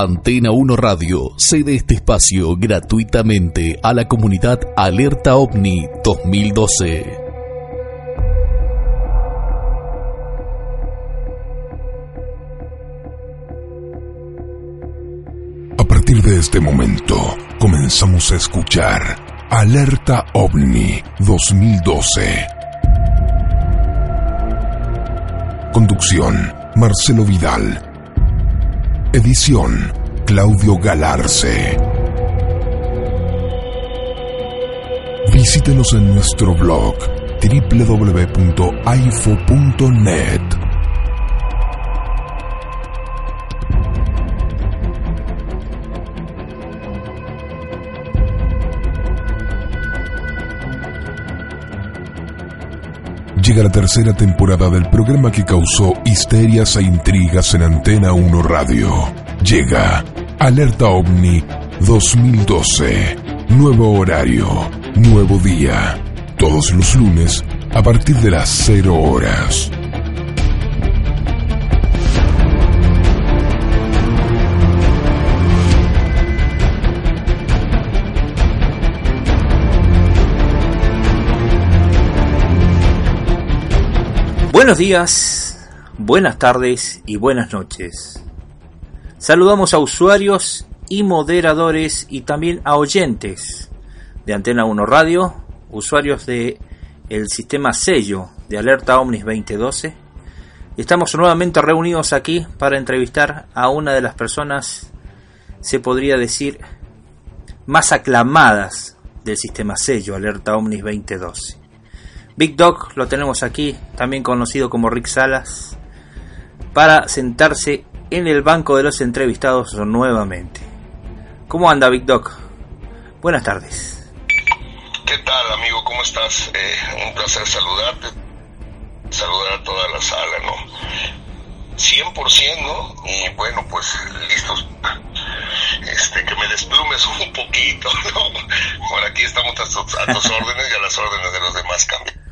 Antena 1 Radio cede este espacio gratuitamente a la comunidad Alerta OVNI 2012. A partir de este momento, comenzamos a escuchar Alerta OVNI 2012. Conducción, Marcelo Vidal. Edición, Claudio Galarce. Visítenos en nuestro blog www.aifo.net. Llega la tercera temporada del programa que causó histerias e intrigas en Antena 1 Radio. Llega Alerta OVNI 2012. Nuevo horario, nuevo día. Todos los lunes a partir de las 0 horas. Buenos días, buenas tardes y buenas noches. Saludamos a usuarios y moderadores y también a oyentes de Antena 1 Radio, usuarios de el sistema sello de Alerta Omnis 2012. Estamos nuevamente reunidos aquí para entrevistar a una de las personas, se podría decir, más aclamadas del sistema sello Alerta Omnis 2012. Big Dog lo tenemos aquí, también conocido como Rick Salas, para sentarse en el banco de los entrevistados nuevamente. ¿Cómo anda Big Dog? Buenas tardes. ¿Qué tal amigo? ¿Cómo estás? Eh, un placer saludarte, saludar a toda la sala, ¿no? 100%, ¿no? Y bueno, pues listos. Este, que me desplumes un poquito, ¿no? Por aquí estamos a tus, a tus órdenes y a las órdenes de los demás cambios.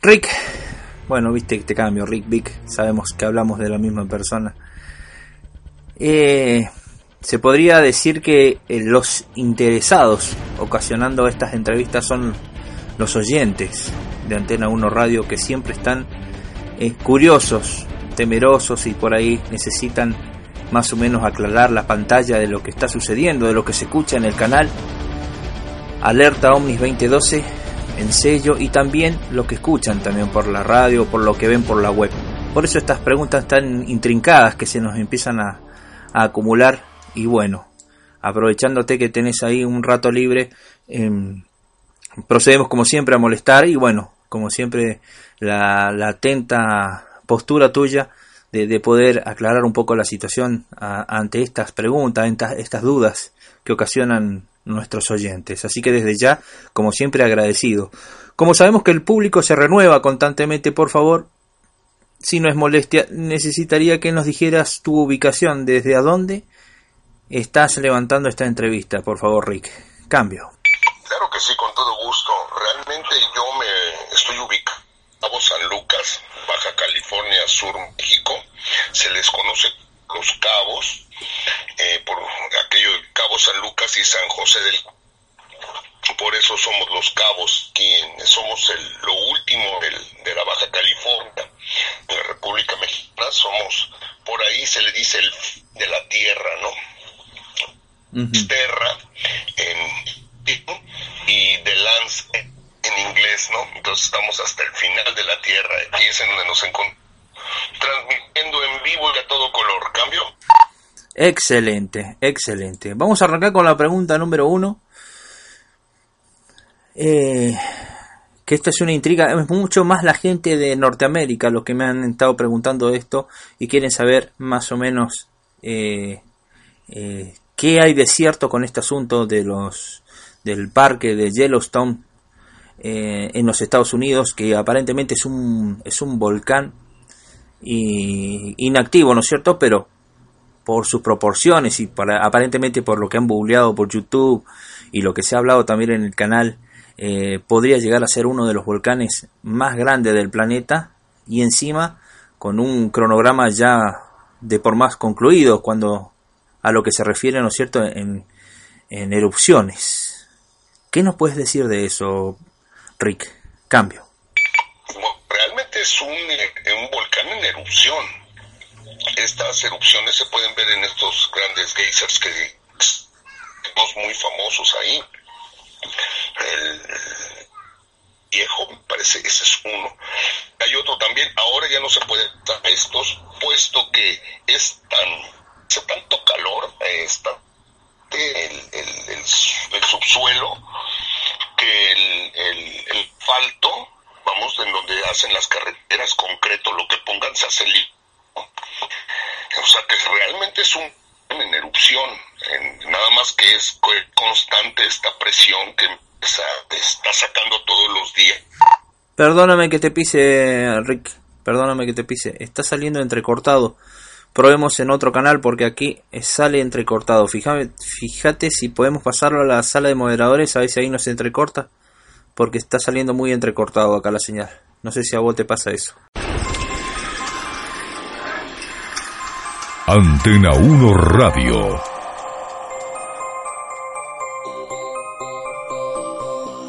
Rick, bueno, viste que te cambio, Rick Vic, sabemos que hablamos de la misma persona. Eh, se podría decir que eh, los interesados ocasionando estas entrevistas son los oyentes de Antena 1 Radio que siempre están eh, curiosos, temerosos y por ahí necesitan más o menos aclarar la pantalla de lo que está sucediendo, de lo que se escucha en el canal. Alerta Omnis 2012 en sello y también lo que escuchan también por la radio, por lo que ven por la web. Por eso estas preguntas tan intrincadas que se nos empiezan a, acumular y bueno, aprovechándote que tenés ahí un rato libre, eh, procedemos como siempre a molestar y bueno, como siempre la, la atenta postura tuya de, de, poder aclarar un poco la situación ante estas preguntas, estas, estas dudas que ocasionan nuestros oyentes. Así que desde ya, como siempre, agradecido. Como sabemos que el público se renueva constantemente, por favor, si no es molestia, necesitaría que nos dijeras tu ubicación, desde a dónde estás levantando esta entrevista, por favor, Rick. Cambio. Claro que sí, con todo gusto. Realmente yo me estoy ubicado en San Lucas, Baja California Sur, México. Se les conoce los cabos, eh, por aquello de Cabo San Lucas y San José del por eso somos los cabos, quien somos el, lo último del, de la Baja California, de la República Mexicana, somos, por ahí se le dice el de la tierra, ¿no? Uh -huh. Terra en, y de lance en inglés, ¿no? Entonces estamos hasta el final de la tierra, aquí es en donde nos encontramos transmitiendo en vivo y a todo color. ¿Cambio? Excelente, excelente. Vamos a arrancar con la pregunta número uno. eh, que esto es una intriga, es mucho más la gente de Norteamérica los que me han estado preguntando esto y quieren saber más o menos eh, eh, qué hay de cierto con este asunto de los del parque de Yellowstone en los Estados Unidos, que aparentemente es un, es un volcán y, inactivo, ¿no es cierto? Pero por sus proporciones y para, aparentemente por lo que han googleado por YouTube y lo que se ha hablado también en el canal, eh, podría llegar a ser uno de los volcanes más grandes del planeta y encima con un cronograma ya de por más concluido cuando a lo que se refiere, ¿no es cierto?, en, en erupciones. ¿Qué nos puedes decir de eso, Rick? Cambio. realmente es un, eh, un volcán en erupción estas erupciones se pueden ver en estos grandes geysers que tenemos muy famosos ahí. El viejo, me parece ese es uno. Hay otro también, ahora ya no se puede a estos, puesto que es tan, hace tanto calor, está el, el, el, subsuelo, que el, el, el falto, vamos, en donde hacen las carreteras concreto, lo que pongan se hace o sea que realmente es un en erupción, nada más que es constante esta presión que está sacando todos los días. Perdóname que te pise, Rick, perdóname que te pise, está saliendo entrecortado. Probemos en otro canal porque aquí sale entrecortado. Fíjate, fíjate si podemos pasarlo a la sala de moderadores, a ver si ahí no se entrecorta, porque está saliendo muy entrecortado acá la señal. No sé si a vos te pasa eso. Antena 1 Radio.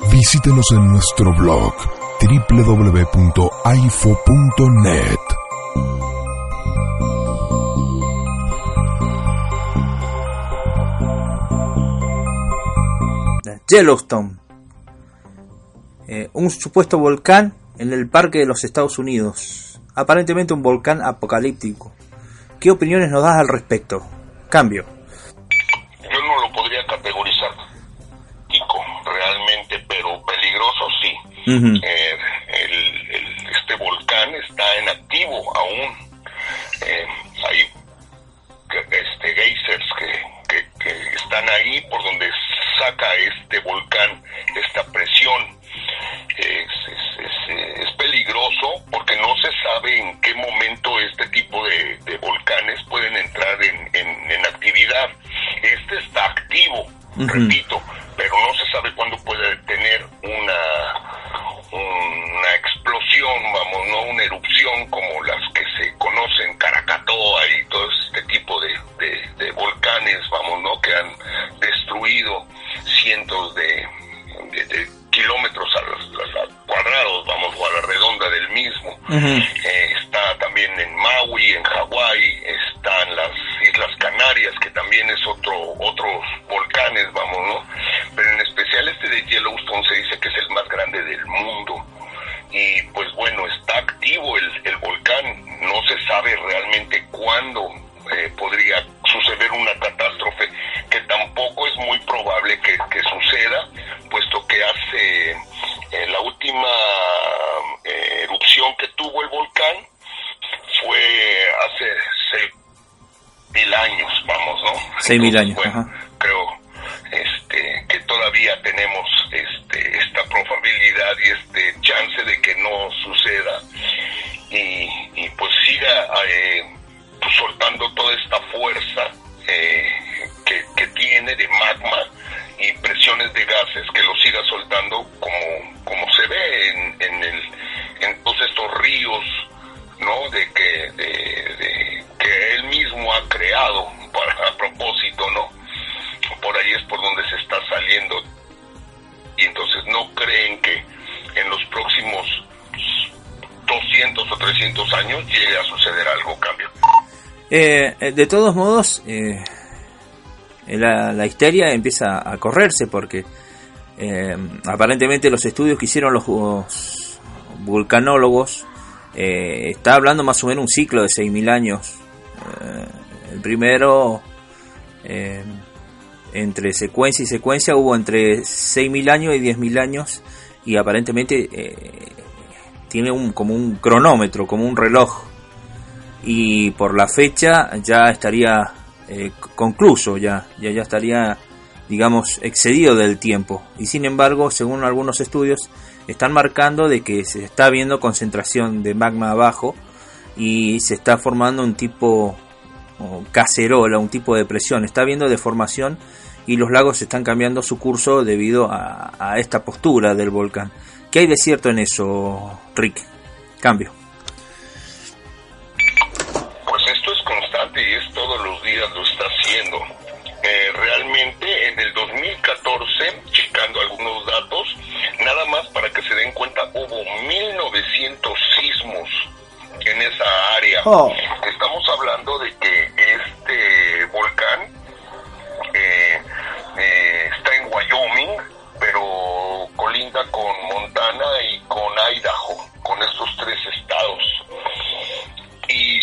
Visítenos en nuestro blog www.aifo.net. Yellowstone, eh, un supuesto volcán en el parque de los Estados Unidos, aparentemente un volcán apocalíptico ¿Qué opiniones nos das al respecto? Cambio. Yo no lo podría categorizar realmente, pero peligroso sí. Eh, este volcán está en activo aún. Eh, hay este, geysers que, que están ahí por donde saca este volcán esta presión es, peligroso porque no se sabe en qué momento este tipo de, volcanes pueden entrar en, en, actividad. Este está activo, repito, pero no se sabe cuándo puede tener una, una explosión, vamos, no una erupción como las que se conocen, Caracatoa y todo este tipo de, de volcanes, vamos, ¿no? Que han destruido cientos de, Eh, está también en Maui, en Hawái, están las Islas Canarias, que también es otro otros volcanes, vamos, ¿no? Pero en especial este de Yellowstone se dice que es el más grande del mundo. Y pues 6.000 años. Bueno, eh, eh, de todos modos, eh, la, histeria empieza a correrse porque aparentemente los estudios que hicieron los, vulcanólogos está hablando más o menos un ciclo de 6.000 años. el primero entre secuencia y secuencia hubo entre 6.000 años y 10.000 años y aparentemente eh, tiene un, como un cronómetro, como un reloj. Y por la fecha ya estaría eh, concluso, ya, ya, ya estaría, digamos, excedido del tiempo. Y sin embargo, según algunos estudios, están marcando de que se está viendo concentración de magma abajo y se está formando un tipo cacerola, un tipo de presión. Está habiendo deformación y los lagos están cambiando su curso debido a, a esta postura del volcán. ¿Qué hay de cierto en eso, Rick? Cambio. En el 2014, checando algunos datos, nada más para que se den cuenta, hubo 1900 sismos en esa área. Oh. Estamos hablando de que este volcán eh, eh, está en Wyoming, pero colinda con Montana y con Idaho, con estos tres estados. Y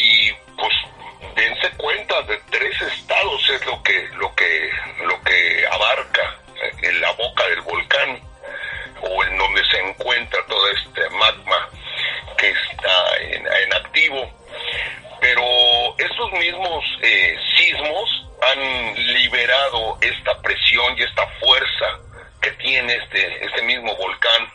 dense cuenta de tres estados es lo que lo que lo que abarca eh, en la boca del volcán o en donde se encuentra todo este magma que está en, en activo. Pero estos mismos eh, sismos han liberado esta presión y esta fuerza que tiene este, este mismo volcán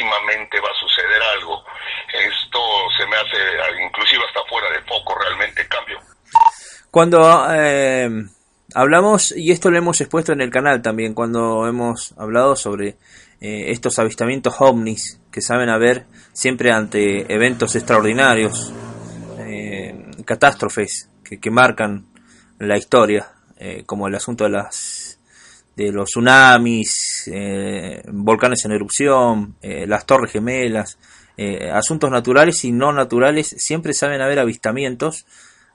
próximamente va a suceder algo. Esto se me hace inclusive hasta fuera de foco realmente cambio. Cuando eh, hablamos, y esto lo hemos expuesto en el canal también, cuando hemos hablado sobre eh, estos avistamientos ovnis que saben haber siempre ante eventos extraordinarios, eh, catástrofes que, que marcan la historia, eh, como el asunto de las de los tsunamis, eh, volcanes en erupción, eh, las torres gemelas, eh, asuntos naturales y no naturales, siempre saben haber avistamientos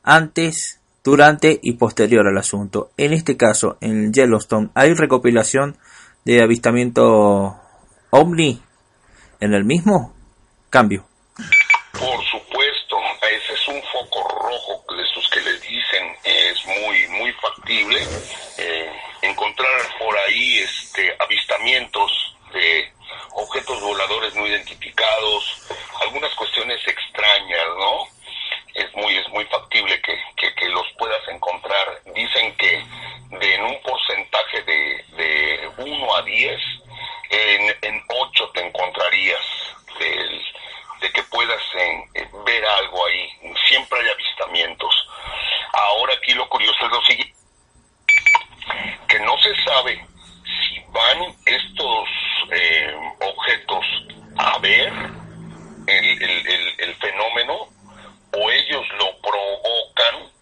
antes, durante y posterior al asunto. En este caso, en Yellowstone, ¿hay recopilación de avistamiento ovni en el mismo? Cambio. Este, avistamientos de objetos voladores no identificados, algunas cuestiones extrañas, ¿no? Es muy, es muy factible que, que, los puedas encontrar. Dicen que de, en un porcentaje de, de 1 a 10, en, en 8 te encontrarías de que puedas eh, eh, ver algo ahí. Siempre hay avistamientos. Ahora aquí lo curioso es lo siguiente, que no se sabe si van estos eh, objetos a ver el, el, el, el fenómeno o ellos lo provocan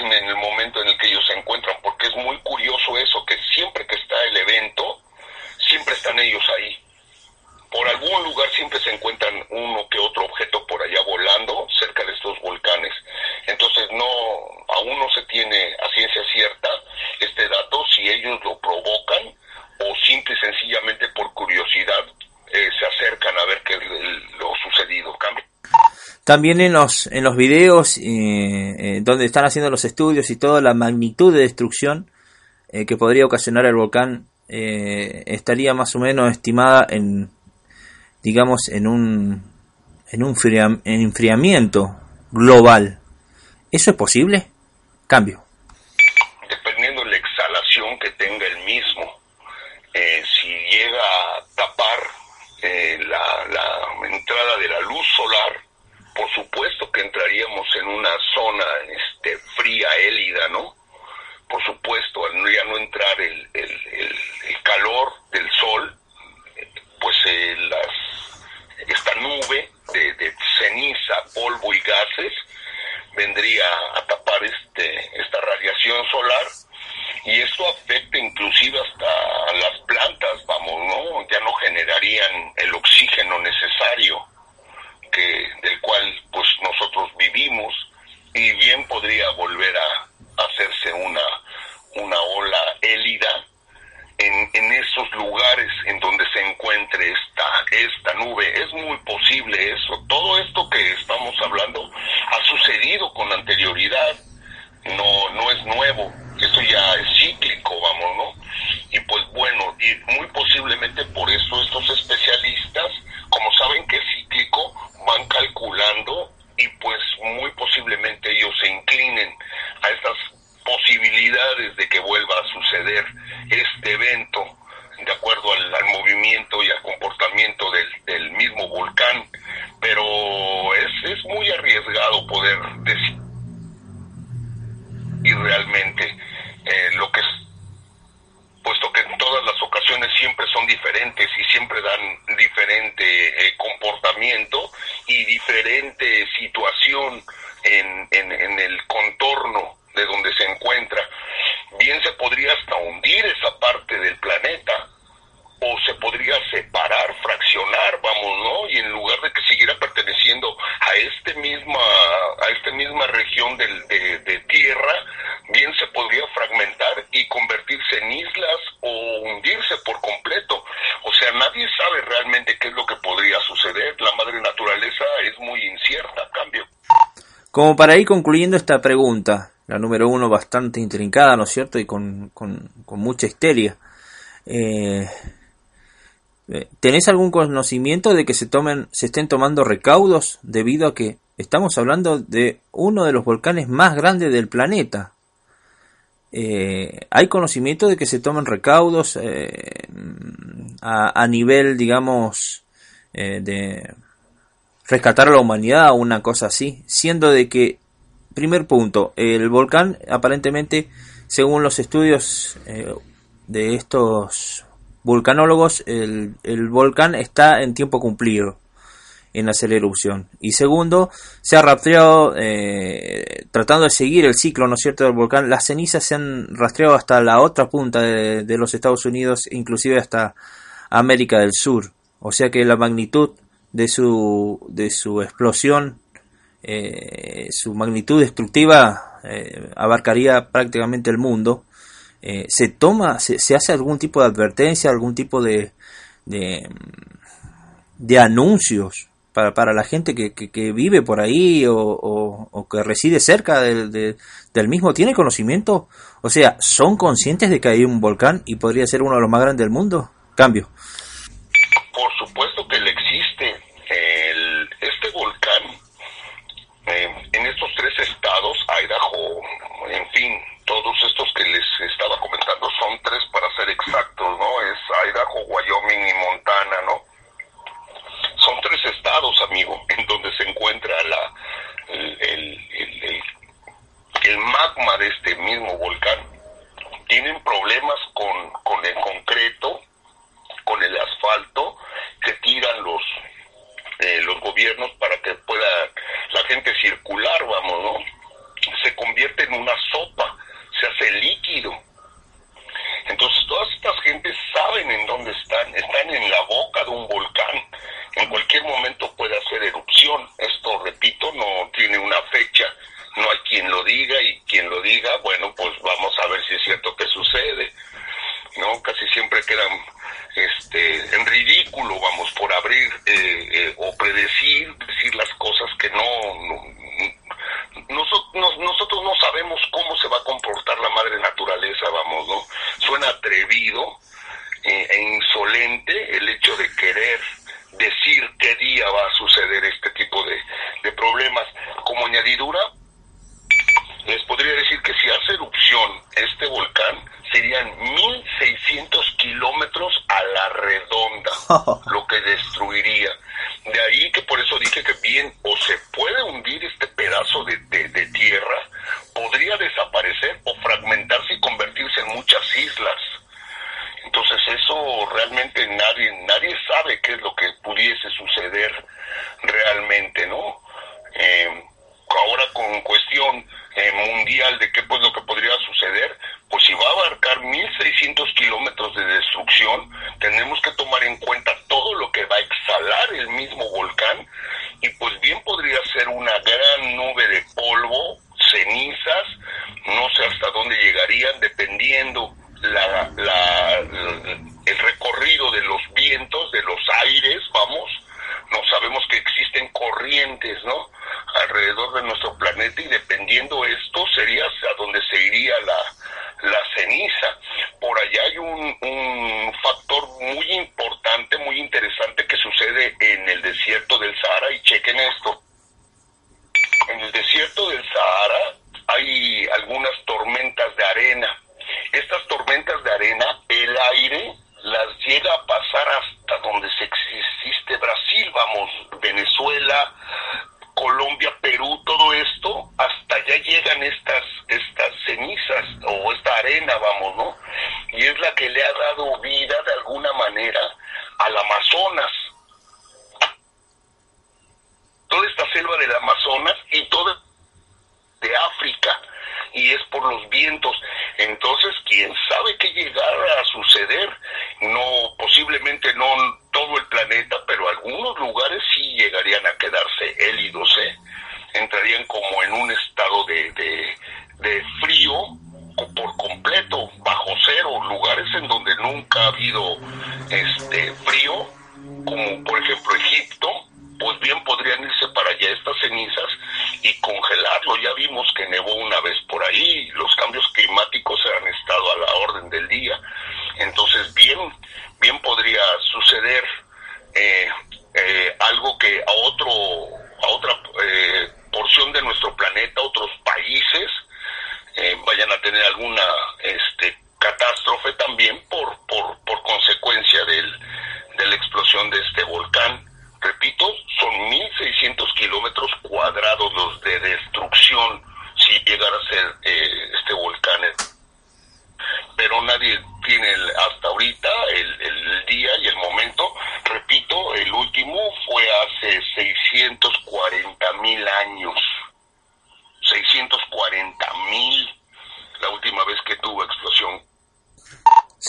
en el momento en el que ellos se encuentran, porque es muy También en los, en los videos donde están haciendo los estudios y toda la magnitud de destrucción que podría ocasionar el volcán estaría más o menos estimada en, digamos, en un, en un enfriamiento global. ¿Eso es posible? Cambio. Dependiendo de la exhalación que tenga el mismo, eh, si llega a tapar eh, la, la, entrada de la luz solar, por supuesto que entraríamos en una zona este, fría, élida, ¿no? Por supuesto, al ya no entrar el, el, el, calor del sol, pues eh, las, esta nube de, de ceniza, polvo y gases vendría a tapar este, esta radiación solar y esto afecta inclusive hasta las plantas, vamos, ¿no? Ya no generarían el oxígeno necesario que del cual pues nosotros vivimos y bien podría volver a hacerse una una ola élida en, en esos lugares en donde se encuentre esta, esta nube. Es muy posible eso. Todo esto que estamos hablando ha sucedido con anterioridad. No, no es nuevo. Eso ya es cíclico, vamos, ¿no? Y pues bueno, y muy posiblemente por eso estos especialistas, como saben que es cíclico, van calculando y pues muy posiblemente ellos se inclinen a estas posibilidades de que vuelva a suceder este evento de acuerdo al, al movimiento y al comportamiento del, del, mismo volcán, pero es, es muy arriesgado poder decir y realmente eh, lo que es puesto que en todas las ocasiones siempre son diferentes y siempre dan diferente eh, comportamiento y diferente situación en, en, en el contorno de donde se encuentra, bien se podría hasta hundir esa parte del planeta o se podría separar, fraccionar, vamos, ¿no? Y en lugar de que siguiera perteneciendo a este misma, a esta misma región del, de, de tierra, bien se podría fragmentar y convertirse en islas o hundirse por completo. O sea, nadie sabe realmente qué es lo que podría suceder. La madre naturaleza es muy incierta, a cambio. Como para ir concluyendo esta pregunta, la número uno bastante intrincada, ¿no es cierto? Y con, con, mucha histeria. Eh, eh, ¿Tenés algún conocimiento de que se tomen, se estén tomando recaudos debido a que estamos hablando de uno de los volcanes más grandes del planeta? Eh, ¿Hay conocimiento de que se tomen recaudos eh, a, nivel, digamos, de rescatar a la humanidad o una cosa así? Siendo de que primer punto, el volcán aparentemente, según los estudios eh, de estos vulcanólogos, el, el, volcán está en tiempo cumplido en hacer erupción. Y segundo, se ha rastreado, eh, tratando de seguir el ciclo, ¿no es cierto?, del volcán, las cenizas se han rastreado hasta la otra punta de, de los Estados Unidos, inclusive hasta América del Sur. O sea que la magnitud de su, de su explosión eh, su magnitud destructiva eh, abarcaría prácticamente el mundo. Eh, se toma, se, se, hace algún tipo de advertencia, algún tipo de, de, anuncios para, para la gente que, que, vive por ahí o, o, que reside cerca del, de, del mismo, tiene conocimiento, o sea, son conscientes de que hay un volcán y podría ser uno de los más grandes del mundo. Cambio. Por supuesto que le existe. El, este volcán eh, en estos tres estados, Idaho, en fin, todos estos que les estaba comentando son tres para ser exactos, ¿no? Es Idaho, Wyoming y Montana, ¿no? Son tres estados, amigo, en donde se encuentra la, el, el, el, magma de este mismo volcán. Tienen problemas con, con el concreto, con el asfalto que tiran los eh, los gobiernos para que pueda la gente circular, vamos, ¿no? Una sopa, se hace líquido. Entonces todas estas gentes saben en dónde están, están en la boca de un volcán. En cualquier momento puede hacer erupción. Esto, repito, no tiene una fecha, no hay quien lo diga y quien lo diga, bueno, pues vamos a ver si es cierto que sucede. ¿no? Casi siempre quedan este, en ridículo, vamos, por abrir eh, eh, o predecir, decir las cosas que no, como añadidura, les podría decir que si hace erupción este volcán, serían 1.600 kilómetros a la redonda lo que destruiría. De ahí que por eso dije que bien o se puede hundir este pedazo de, de, de tierra, podría desaparecer o fragmentarse y convertirse en muchas islas. Entonces eso realmente nadie nadie sabe qué es lo que pudiese suceder realmente, ¿no? Eh, ahora con cuestión eh, mundial de qué pues lo que podría suceder, pues si va a abarcar 1.600 kilómetros de destrucción, tenemos que tomar en cuenta todo lo que va a exhalar el mismo volcán y pues bien podría ser una gran nube de polvo, cenizas, no sé hasta dónde llegarían, dependiendo la, la, el recorrido de los vientos, de los aires, no sabemos que existen corrientes, ¿no? Alrededor de nuestro planeta y dependiendo esto sería a donde se iría la, la ceniza. Por allá hay un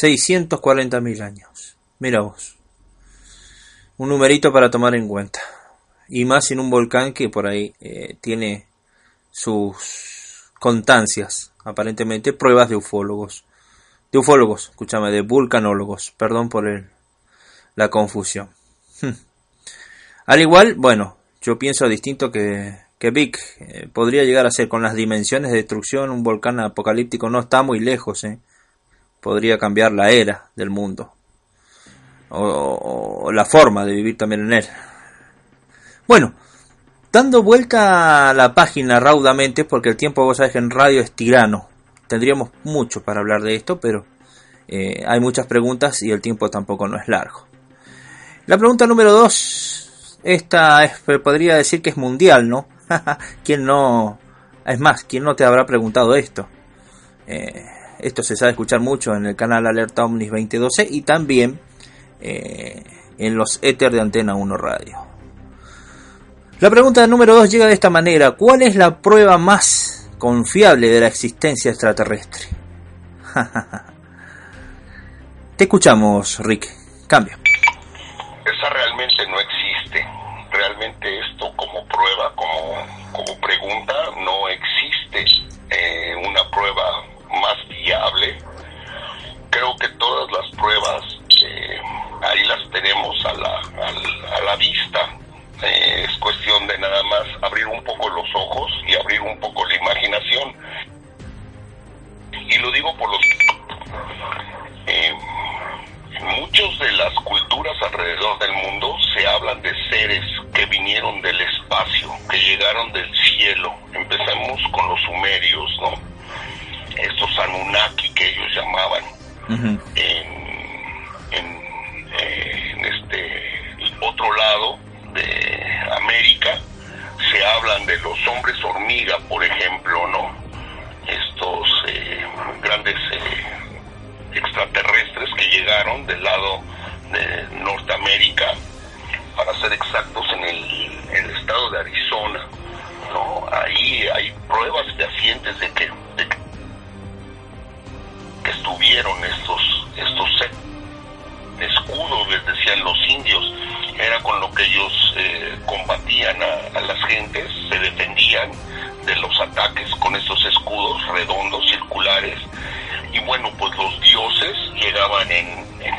640 mil años. Mira vos un numerito para tomar en cuenta. Y más en un volcán que por ahí eh, tiene sus constancias, aparentemente pruebas de ufólogos. De ufólogos, escúchame, de vulcanólogos. Perdón por el, la confusión. Al igual, bueno, yo pienso distinto que, que Vic. Eh, podría llegar a ser con las dimensiones de destrucción un volcán apocalíptico no está muy lejos, eh. Podría cambiar la era del mundo o, la forma de vivir también en él. Bueno, dando vuelta a la página raudamente, porque el tiempo, vos sabés que en radio es tirano. Tendríamos mucho para hablar de esto, pero eh, hay muchas preguntas y el tiempo tampoco no es largo. La pregunta número dos, esta es, podría decir que es mundial, ¿no? ¿Quién no? Es más, ¿quién no te habrá preguntado esto? Eh, esto se sabe escuchar mucho en el canal Alerta Omnis 2012 y también eh, en los éter de Antena 1 Radio. La pregunta número 2 llega de esta manera. ¿Cuál es la prueba más confiable de la existencia extraterrestre? Te escuchamos, Rick. Cambio. Esa realmente no existe. Realmente esto como prueba, como, como pregunta, no existe eh, una prueba más viable. Creo que todas las pruebas eh, ahí las tenemos a la, a, a la vista. Eh, es cuestión de nada más abrir un poco los ojos y abrir un poco la imaginación. Y lo digo por los... Eh, muchos de las culturas alrededor del mundo se hablan de seres que vinieron del espacio, que llegaron del cielo. Empezamos con los sumerios, ¿no? Estos Anunnaki que ellos llamaban. en, eh, en este otro lado de América se hablan de los hombres hormiga, por ejemplo, ¿no? Estos eh, grandes eh, extraterrestres que llegaron del lado de Norteamérica, para ser exactos, en el, en el estado de Arizona, ¿no? Ahí hay pruebas fehacientes de que, de que estuvieron estos, estos escudos, les decían los indios, era con lo que ellos eh, combatían a, las gentes, se defendían de los ataques con estos escudos redondos, circulares, y bueno, pues los dioses llegaban en, en,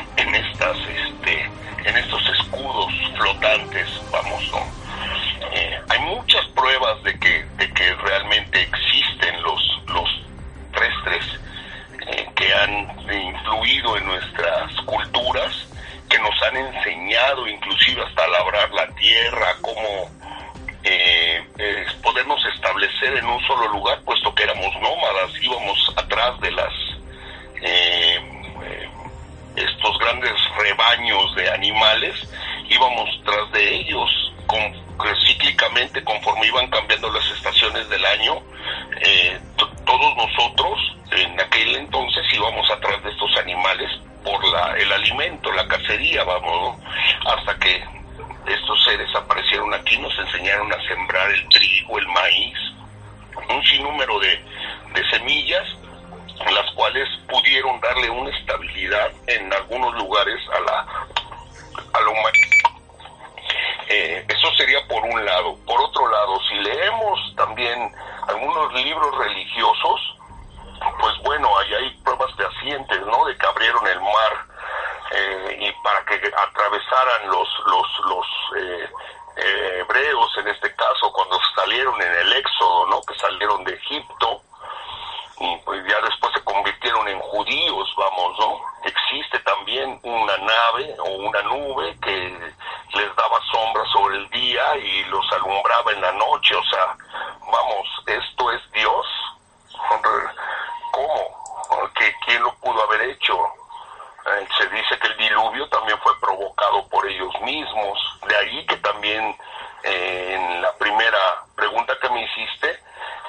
diluvio también fue provocado por ellos mismos. De ahí que también eh, en la primera pregunta que me hiciste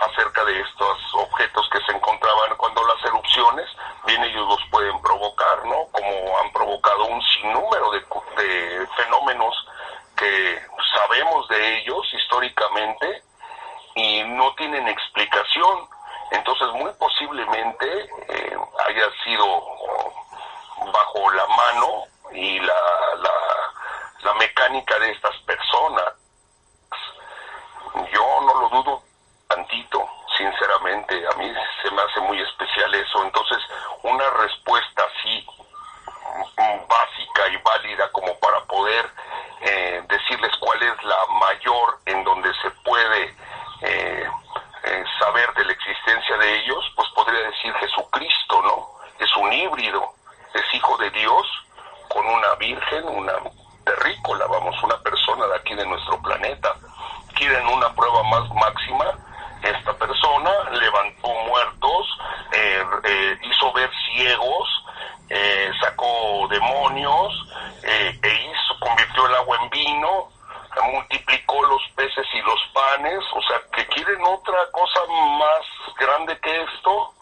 acerca de estos objetos que se encontraban cuando las erupciones, bien ellos los pueden provocar, ¿no? Como han provocado un sinnúmero de, de fenómenos que sabemos de ellos históricamente y no tienen explicación entonces, muy posiblemente eh, haya sido bajo la mano y la, la, la mecánica de estas personas. Yo no lo dudo tantito, sinceramente. A mí se me hace muy especial eso. Entonces, una respuesta así básica y válida como para poder eh, decirles cuál es la mayor en donde se puede eh, eh, saber de la existencia de ellos, pues podría decir Jesucristo, ¿no? Es un híbrido, es hijo de Dios con una virgen, una terrícola, vamos, una persona de aquí de nuestro planeta. Quieren una prueba más máxima, esta persona levantó muertos, eh, eh, hizo ver ciegos, sacó demonios, e hizo, convirtió el agua en vino, multiplicó los peces y los panes, o sea, que quieren otra cosa más grande que esto,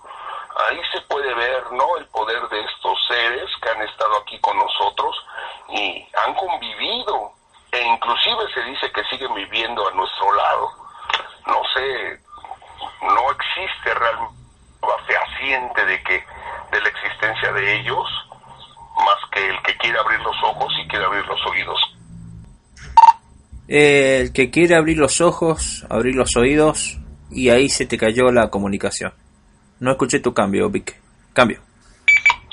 ahí se puede ver, ¿no? El poder de estos seres que han estado aquí con nosotros y han convivido, e inclusive se dice que siguen viviendo a nuestro lado. No sé, no existe realmente fehaciente de que de la existencia de ellos, más que el que quiere abrir los ojos y quiere abrir los oídos el que quiere abrir los ojos, abrir los oídos, y ahí se te cayó la comunicación. No escuché tu cambio, Vic. Cambio.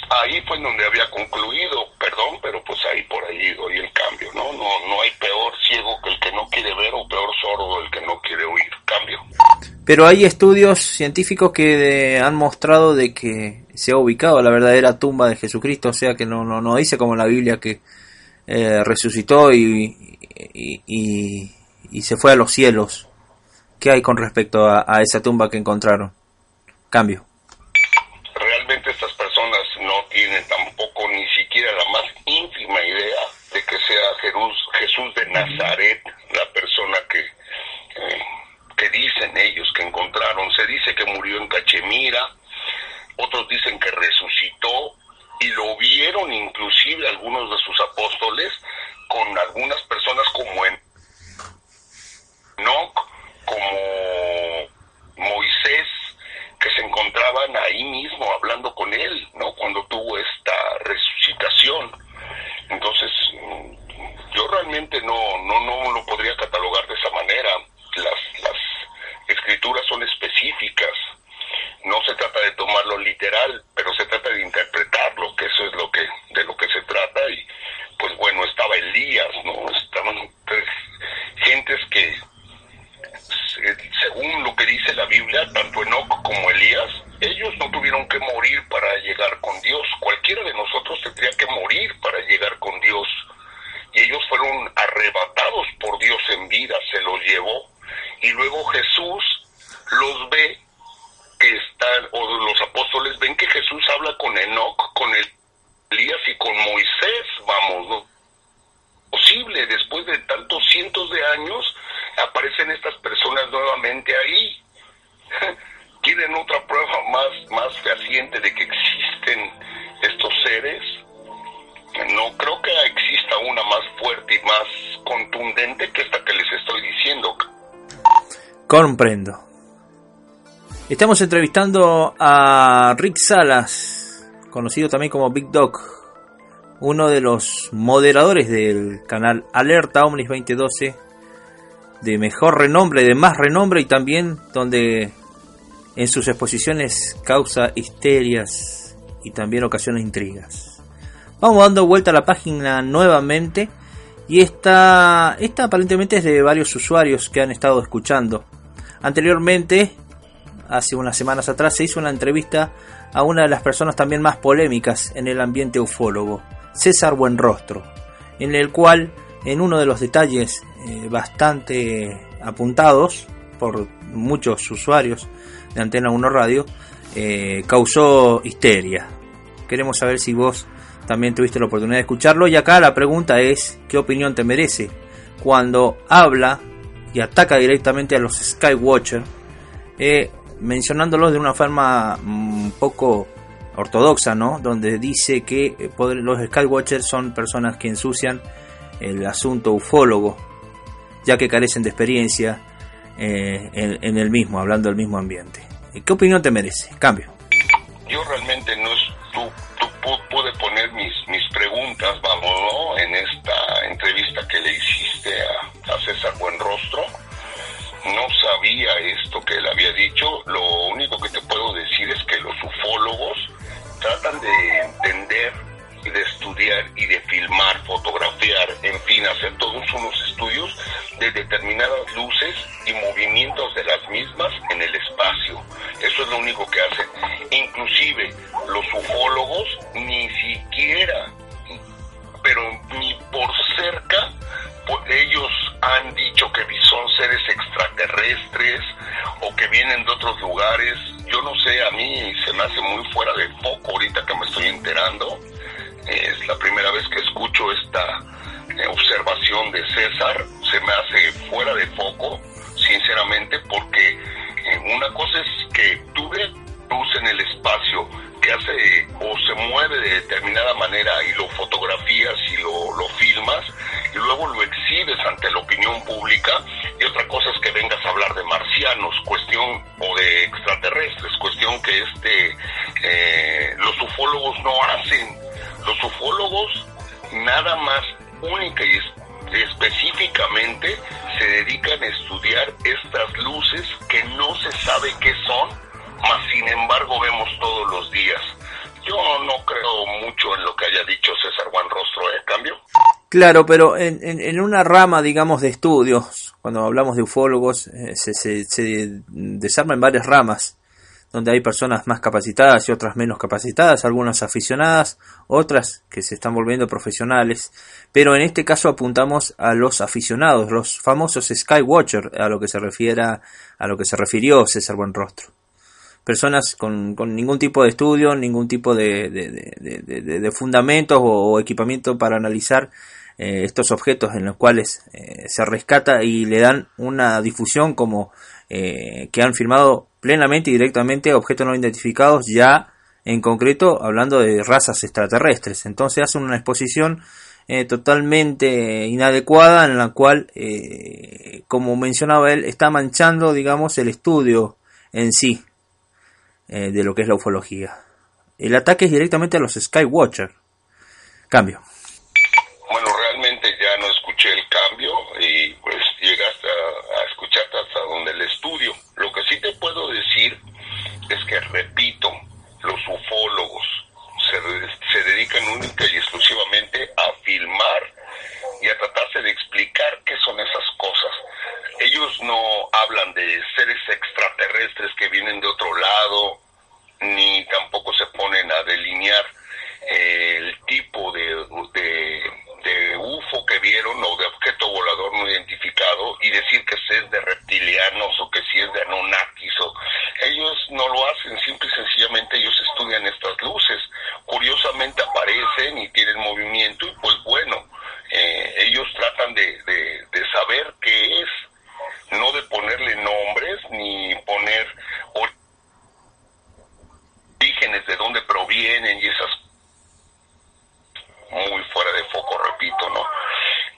Ahí fue donde había concluido, perdón, pero pues ahí por ahí doy el cambio, ¿no? No, no hay peor ciego que el que no quiere ver o peor sordo el que no quiere oír. Cambio. Pero hay estudios científicos que han mostrado de que se ha ubicado la verdadera tumba de Jesucristo, o sea que no, no, no dice como la Biblia que eh, resucitó y, y, y, se fue a los cielos, ¿Qué hay con respecto a, a esa tumba que encontraron? Cambio. Realmente estas personas no tienen tampoco ni siquiera la más ínfima idea de que sea Jesús, Jesús de Nazaret la persona que, eh, que dicen ellos que encontraron. Se dice que murió en Cachemira, otros dicen que resucitó y lo vieron inclusive algunos de sus apóstoles con algunas personas como en Enoch, como Moisés, que se encontraban ahí mismo hablando con él, ¿no? Cuando tuvo esta resucitación. Entonces, yo realmente no, no, no lo podría catalogar de esa manera. Las, las escrituras son específicas. No se trata de tomarlo literal, Comprendo. Estamos entrevistando a Rick Salas, conocido también como Big Dog, uno de los moderadores del canal Alerta Omnis 2012, de mejor renombre, de más renombre y también donde en sus exposiciones causa histerias y también ocasiona intrigas. Vamos dando vuelta a la página nuevamente y esta, esta aparentemente es de varios usuarios que han estado escuchando. Anteriormente, hace unas semanas atrás, se hizo una entrevista a una de las personas también más polémicas en el ambiente ufólogo, César Buenrostro, en el cual, en uno de los detalles eh, bastante apuntados por muchos usuarios de Antena 1 Radio, eh, causó histeria. Queremos saber si vos también tuviste la oportunidad de escucharlo y acá la pregunta es, ¿qué opinión te merece cuando habla y ataca directamente a los Skywatcher, eh, mencionándolos de una forma un poco ortodoxa, ¿no? Donde dice que eh, los Skywatchers son personas que ensucian el asunto ufólogo, ya que carecen de experiencia eh, en, en, el mismo, hablando del mismo ambiente. ¿Qué opinión te merece? Cambio. Yo realmente no a, César Buenrostro. No sabía esto que él había dicho. Lo único que te puedo decir es que los ufólogos tratan de entender y de estudiar y de filmar, fotografiar, en fin, hacer todos unos estudios de determinadas luces y movimientos de las mismas en el espacio. Eso es lo único que hacen. Inclusive los ufólogos ni siquiera, pero ni por cerca, ellos han dicho que son seres extraterrestres o que vienen de otros lugares. Yo no sé, a mí se me hace muy fuera de foco ahorita que me estoy enterando. Es la primera vez que escucho esta eh, observación de César. Se me hace fuera de foco, sinceramente, porque eh, una cosa es que tú ves luz en el espacio que hace o se mueve de determinada manera y lo fotografías luego lo exhibes ante la opinión pública y otra cosa es que vengas a hablar de marcianos, cuestión o de extraterrestres, cuestión que este eh, los ufólogos no hacen. Los ufólogos nada más única y específicamente se dedican a estudiar Claro, pero en, en, en, una rama, digamos, de estudios, cuando hablamos de ufólogos, eh, se, se, desarma en varias ramas, donde hay personas más capacitadas y otras menos capacitadas, algunas aficionadas, otras que se están volviendo profesionales, pero en este caso apuntamos a los aficionados, los famosos Skywatcher, a lo que se refiera, a lo que se refirió César Buenrostro. Personas con, ningún tipo de estudio, ningún tipo de, de, fundamentos o, equipamiento para analizar eh, estos objetos en los cuales eh, se rescata y le dan una difusión como eh, que han firmado plenamente y directamente objetos no identificados, ya en concreto hablando de razas extraterrestres. Entonces hacen una exposición totalmente inadecuada en la cual, como mencionaba él, está manchando, digamos, el estudio en sí de lo que es la ufología. El ataque es directamente a los Skywatcher. Cambio. Bueno, realmente ya no escuché el cambio y pues llegaste a, a escucharte hasta donde el estudio lo que sí te puedo decir es que, repito, los ufólogos se, dedican única y exclusivamente a filmar y a tratarse de explicar qué son esas cosas. Ellos no hablan de seres extraterrestres que vienen de otro lado, ni tampoco se ponen a delinear eh, el tipo de, de UFO que vieron o de objeto volador no identificado y decir que es de reptilianos o que si es de Anunnakis o ellos no lo hacen, simple y sencillamente ellos estudian estas luces. Curiosamente aparecen y tienen movimiento y pues bueno, eh, ellos tratan de, de saber qué es, no de ponerle nombres ni poner orígenes de dónde provienen y esas muy fuera de foco, repito, ¿no?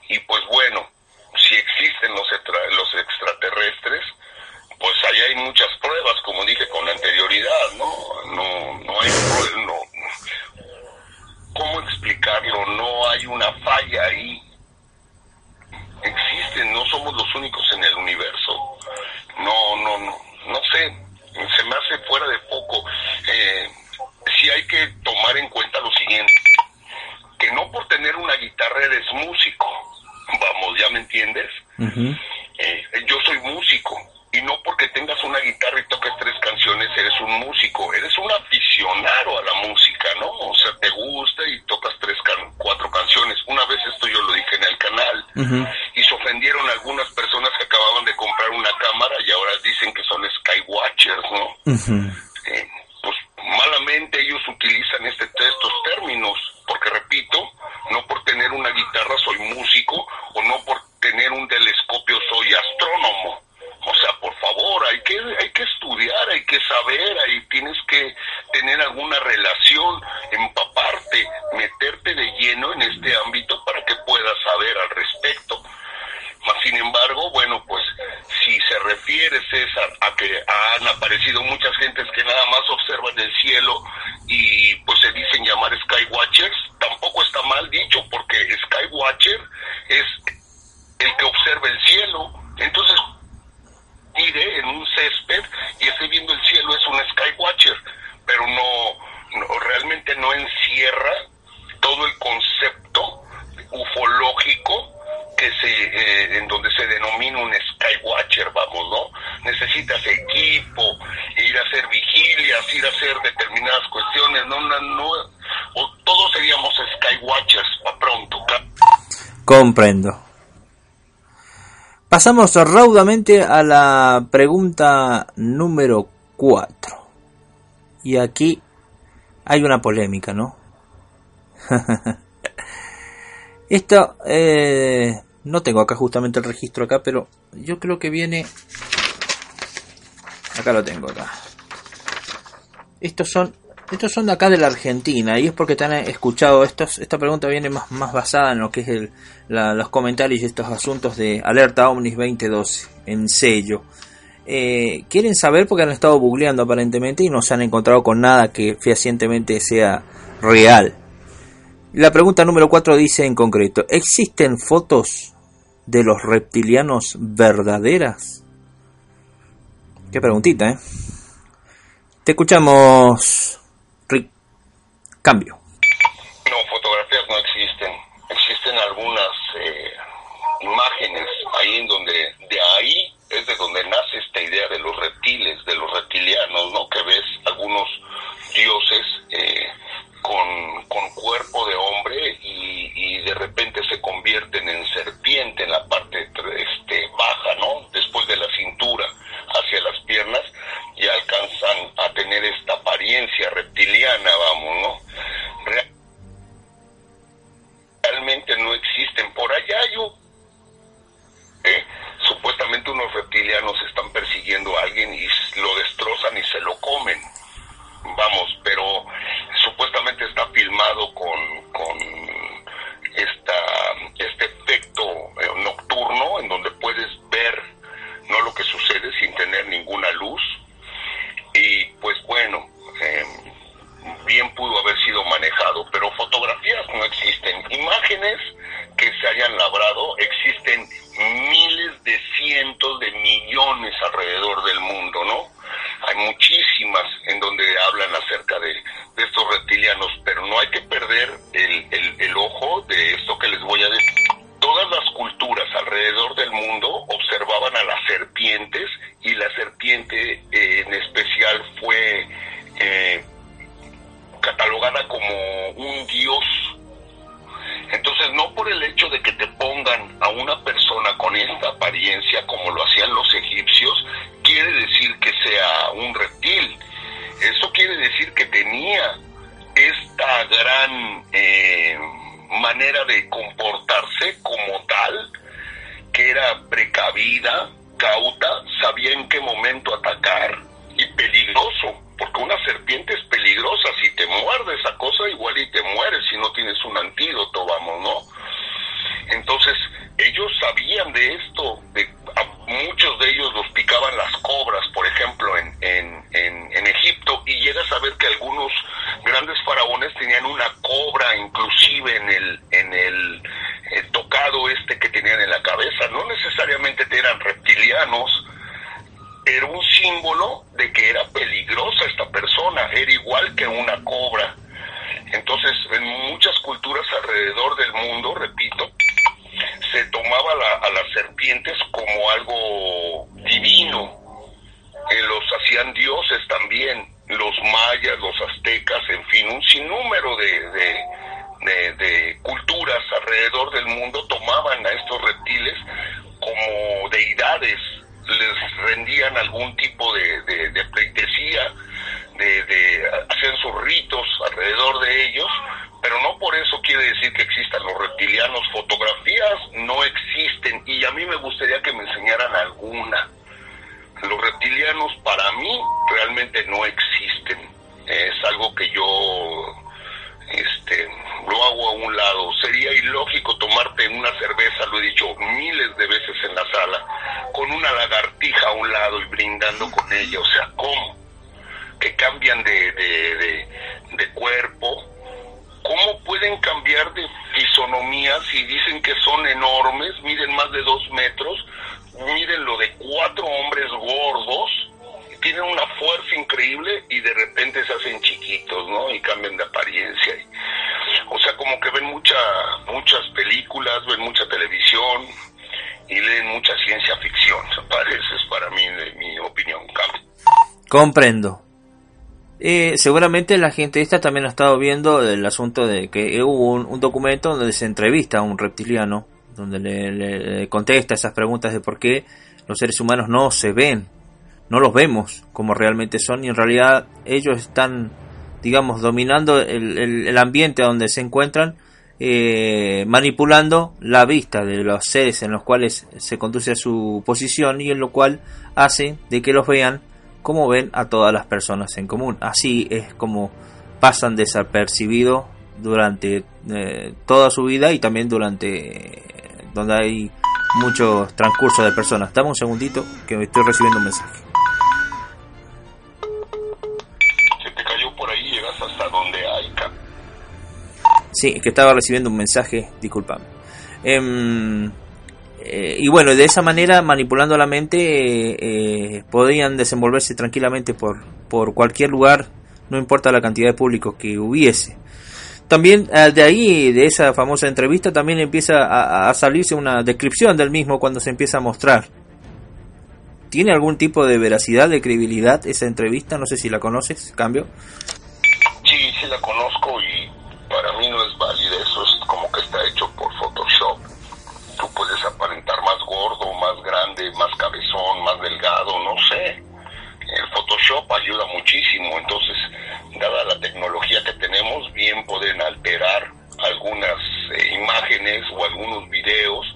Y pues bueno, si existen los, los extraterrestres, pues ahí hay muchas pruebas, como dije con anterioridad, ¿no? No, no hay no, ¿Cómo explicarlo? No hay una falla ahí. Existen, no somos los únicos en el universo. No, no, no, no sé, se me hace fuera de foco. Eh, sí hay que tomar en cuenta lo siguiente que no por tener una guitarra eres músico. Vamos, ¿ya me entiendes? Eh, yo soy músico y no porque tengas una guitarra y toques tres canciones eres un músico, eres un aficionado a la música, ¿no? O sea, te gusta y tocas tres, cuatro canciones. Una vez esto yo lo dije en el y se ofendieron algunas personas que acababan de comprar una cámara y ahora dicen que son skywatchers, ¿no malamente ellos utilizan este, estos términos porque repito, no por tener una guitarra soy músico o no por tener un telescopio soy astrónomo. O sea, por favor, hay que, hay que estudiar, hay que saber, ahí tienes que tener alguna relación, empaparte, meterte de lleno en este ámbito para que puedas saber al respecto. Mas, sin embargo, bueno, pues si se refiere, César, a que han aparecido muchas gentes que nada más observan el cielo y pues se dicen llamar Skywatchers, tampoco está mal dicho, porque Skywatcher es el que observa el cielo. Entonces, iré en un césped y estoy viendo el cielo, es un Skywatcher, pero no, no realmente no encierra todo el concepto ufológico que se eh, en donde se denomina un skywatcher, vamos, ¿no? Necesitas equipo, ir a hacer vigilias, ir a hacer determinadas cuestiones, no, no, no o todos seríamos skywatchers para pronto. Comprendo. Pasamos raudamente a la pregunta número 4. Y aquí hay una polémica, ¿no? Esto eh, no tengo acá justamente el registro acá, pero yo creo que viene... Acá lo tengo acá. Estos son estos son de acá de la Argentina y es porque te han escuchado estos, esta pregunta viene más, más basada en lo que es los comentarios y estos asuntos de Alerta Omnis 2012 en sello. Eh, quieren saber porque han estado googleando aparentemente y no se han encontrado con nada que fehacientemente sea real. La pregunta número 4 dice en concreto, ¿existen fotos de los reptilianos verdaderas? Qué preguntita, ¿eh? Te escuchamos. Cambio. No, fotografías no existen. Existen algunas eh, imágenes ahí en donde, de ahí es de donde nace esta idea de los reptiles, de los reptilianos, ¿no? Que ves algunos dioses eh, con, con, cuerpo de hombre y, y, de repente se convierten en serpiente en la parte este, baja, ¿no? Después de la cintura hacia las piernas y alcanzan a tener esta apariencia reptiliana, vamos, ¿no? Realmente no existen. Por allá yo eh, supuestamente unos reptilianos están persiguiendo a alguien y lo destrozan y se lo comen. Vamos, pero supuestamente está filmado con, con esta, este efecto eh, nocturno en donde puedes ver no lo que sucede sin tener ninguna luz. Y pues bueno, eh, bien pudo haber sido manejado, pero fotografías no existen. Imágenes que se hayan labrado existen miles de cientos de millones alrededor del mundo, ¿no? Hay muchísimas en donde hablan acerca de, de estos reptilianos, pero no hay que perder el, el, el ojo de esto que les voy a decir. Todas las culturas alrededor del mundo observaban a las serpientes y la serpiente eh, en especial fue eh, catalogada como un dios. Entonces, no por el hecho de que te pongan a una persona con esta apariencia, como lo hacían los egipcios, quiere decir que sea un reptil. Eso quiere decir que tenía esta gran eh, manera de comportarse como tal, que era precavida, cauta, sabía en qué momento atacar y peligroso porque una serpiente es peligrosa, si te muerde esa cosa igual y te mueres si no tienes un antídoto, vamos, ¿no? Entonces, ellos sabían de esto, de, a muchos de ellos los picaban las cobras, por ejemplo, en, en, en, en Egipto, y llegas a ver que algunos grandes faraones tenían una cobra inclusive en el, en el, el tocado este que tenían en la cabeza, no necesariamente eran reptilianos, era un símbolo de que era peligrosa esta persona, era igual que una cobra. Entonces, en muchas culturas alrededor del mundo, repito, se tomaba la, a las serpientes como algo divino. Eh, los hacían dioses también, los mayas, los aztecas, en fin, un sinnúmero de, de, de, culturas alrededor del mundo tomaban a estos reptiles como deidades les rendían algún tipo de, de, de pleitesía, de, de, hacían sus ritos alrededor de ellos, pero no por eso quiere decir que existan los reptilianos. Fotografías no existen y a mí me gustaría que me enseñaran alguna. Los reptilianos para mí realmente no existen. Es algo que yo lo hago a un lado. Sería ilógico tomarte una cerveza, lo he dicho miles de veces en la sala, con una lagartija a un lado y brindando con ella. O sea, ¿cómo? Que cambian de, de, de, cuerpo. ¿Cómo pueden cambiar de fisonomía si dicen que son enormes, miden más de dos metros, miden lo de cuatro hombres gordos? Tienen una fuerza increíble y de repente se hacen chiquitos, ¿no? Y cambian de apariencia. O sea, como que ven mucha, muchas películas, ven mucha televisión y leen mucha ciencia ficción. Parece, es para mí, mi opinión. Comprendo. Eh, seguramente la gente esta también ha estado viendo el asunto de que hubo un, documento donde se entrevista a un reptiliano, donde le, le contesta esas preguntas de por qué los seres humanos no se ven no los vemos como realmente son y en realidad ellos están digamos dominando el, el, el ambiente donde se encuentran eh, manipulando la vista de los seres en los cuales se conduce a su posición y en lo cual hace de que los vean como ven a todas las personas en común así es como pasan desapercibidos durante eh, toda su vida y también durante donde hay muchos transcursos de personas. Dame un segundito que me estoy recibiendo un mensaje. Sí, que estaba recibiendo un mensaje, disculpame. Eh, eh, y bueno, de esa manera, manipulando la mente, eh, podían desenvolverse tranquilamente por, por cualquier lugar, no importa la cantidad de público que hubiese. También eh, de ahí, de esa famosa entrevista, también empieza a, a, salirse una descripción del mismo cuando se empieza a mostrar. ¿Tiene algún tipo de veracidad, de credibilidad esa entrevista? No sé si la conoces, cambio. Sí, sí la conozco y para mí no es válida. Eso es como que está hecho por Photoshop. Tú puedes aparentar más gordo, más grande, más cabezón, más delgado, no sé. El Photoshop ayuda muchísimo. Entonces, dada la tecnología que tenemos, bien pueden alterar algunas eh, imágenes o algunos videos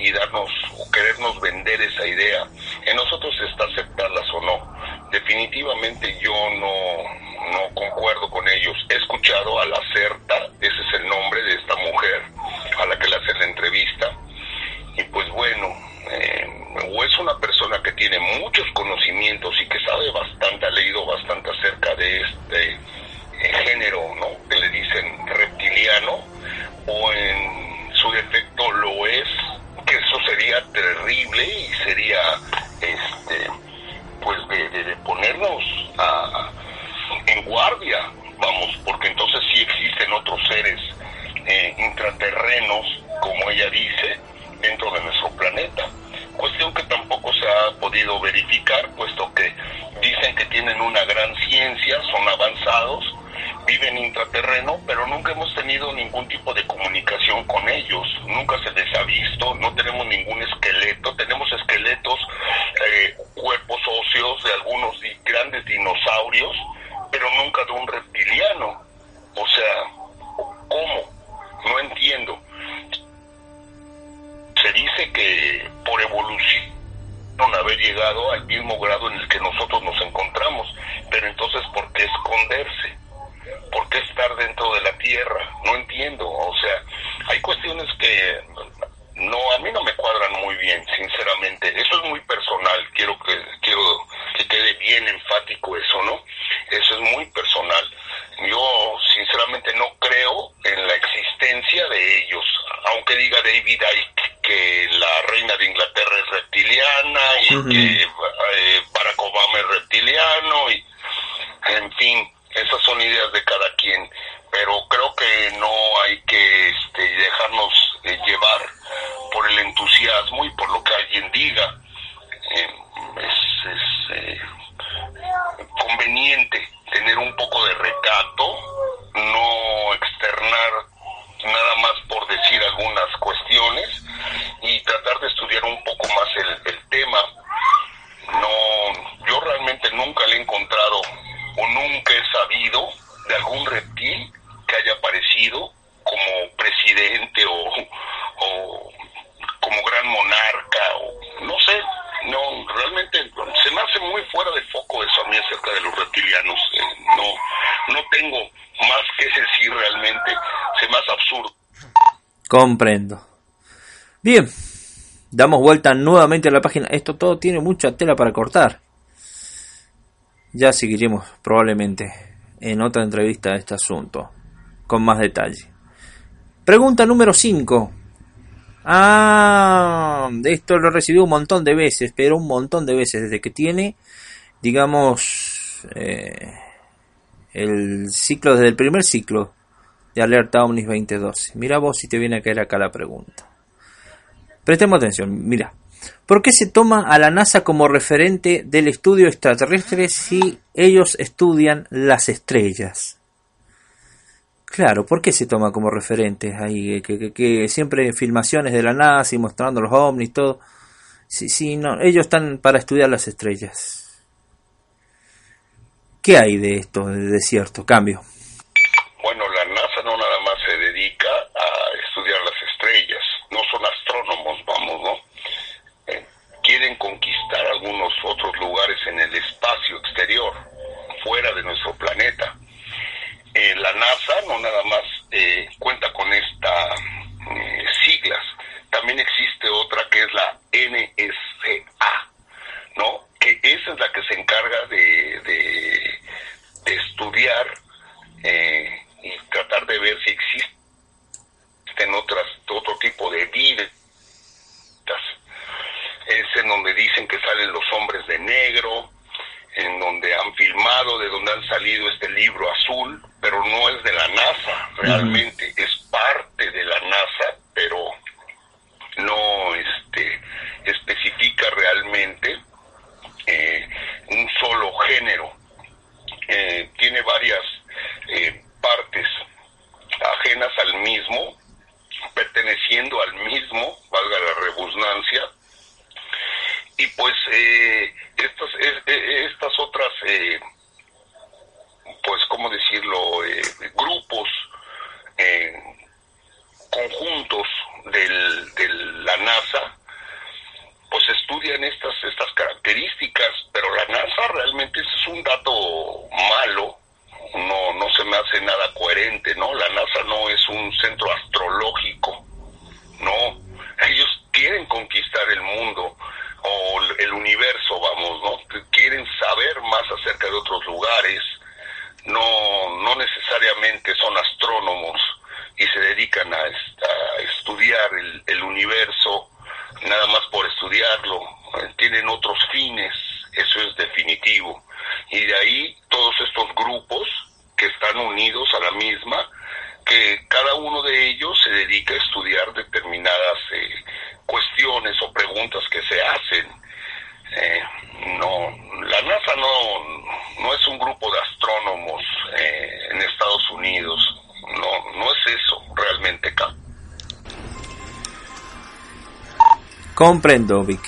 y darnos o querernos vender esa idea. En nosotros está aceptarlas o no. Definitivamente yo no, no concuerdo con ellos. He escuchado a la CERTA, ese es el nombre de esta mujer a la que le hacen la entrevista, y pues bueno, eh, o es una persona que tiene muchos conocimientos y que sabe bastante, ha leído bastante acerca de este eh, género, ¿no? Que le dicen reptiliano, o en su defecto lo es, que eso sería terrible y sería, este, pues de, de- ponernos en guardia, vamos, porque entonces sí existen otros seres eh, intraterrenos, como ella dice, podido verificar, puesto que dicen que tienen una gran ciencia, son avanzados, viven intraterreno, pero nunca hemos tenido ningún tipo de comunicación con ellos, nunca se les ha visto, no tenemos ningún esqueleto, poco de recato, no externar nada más por decir algunas cuestiones y tratar de estudiar un poco más el, el tema. No, yo realmente nunca le he encontrado o nunca he sabido de algún reptil que haya aparecido como presidente o, o como gran monarca o no sé, no, realmente se me hace muy fuera de foco eso a mí acerca de los reptilianos. Eh, no, no tengo más que decir realmente, se me hace absurdo. Comprendo. Bien, damos vuelta nuevamente a la página. Esto todo tiene mucha tela para cortar. Ya seguiremos probablemente en otra entrevista este asunto, con más detalle. Pregunta número 5. Ah, esto lo recibí un montón de veces, pero un montón de veces, desde que tiene, digamos, eh, el ciclo, desde el primer ciclo de Alerta Omnis 2012. Mira vos si te viene a caer acá la pregunta. Prestemos atención, mira. ¿Por qué se toma a la NASA como referente del estudio extraterrestre si ellos estudian las estrellas? Claro, ¿por qué se toma como referente ahí? Que, que- que siempre filmaciones de la NASA y mostrando los ovnis, todo. Sí, sí, no, ellos están para estudiar las estrellas. ¿Qué hay de esto, de desierto? Cambio. Bueno, la NASA no nada más se dedica a estudiar las estrellas, no son astrónomos, vamos, ¿no? Eh, conquistar algunos otros lugares en el espacio exterior, fuera de nuestro planeta. Eh, la NASA no nada más eh, cuenta con estas siglas, también existe otra que es la NSA, ¿no? Que esa es la que se encarga de, de- de estudiar eh, y tratar de ver si existen otras otro tipo de vidas. Es en donde dicen que salen los hombres de negro, en donde han filmado, de donde han salido este libro azul, pero no es de la NASA, realmente es parte de la NASA, pero no este especifica realmente género. Eh, tiene varias eh, partes ajenas al mismo, perteneciendo al mismo, valga la redundancia, y pues eh, estas, estas otras, pues, ¿cómo decirlo?, grupos, conjuntos del, de la NASA, pues estudian estas, estas características, pero la NASA realmente ese es un dato malo, no, no se me hace nada coherente, ¿no? La NASA no es un centro astrológico, no, ellos quieren conquistar el mundo o el universo, vamos, ¿no? Quieren saber más acerca de otros lugares, no, no necesariamente son astrónomos y se dedican a, estudiar el, universo nada más por estudiarlo, eh, tienen otros fines, eso es definitivo. Y de ahí todos estos grupos que están unidos a la misma, que cada uno de ellos se dedica a estudiar determinadas eh, cuestiones o preguntas que se hacen. Comprendo, Vic.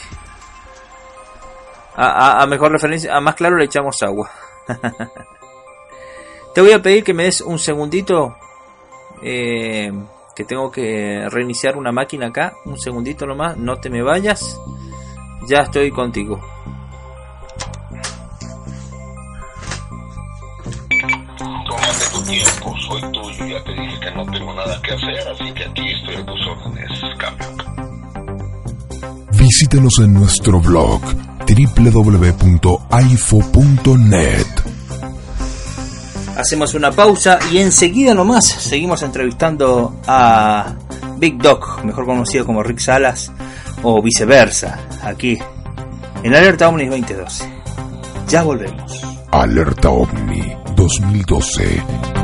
A, mejor referencia, a más claro le echamos agua. Te voy a pedir que me des un segundito. Eh, que tengo que reiniciar una máquina acá. Un segundito nomás. No te me vayas. Ya estoy contigo. Visítenos en nuestro blog www.aifo.net. Hacemos una pausa y enseguida nomás seguimos entrevistando a Big Doc, mejor conocido como Rick Salas, o viceversa, aquí en Alerta Omni 2012. Ya volvemos. Alerta OVNI 2012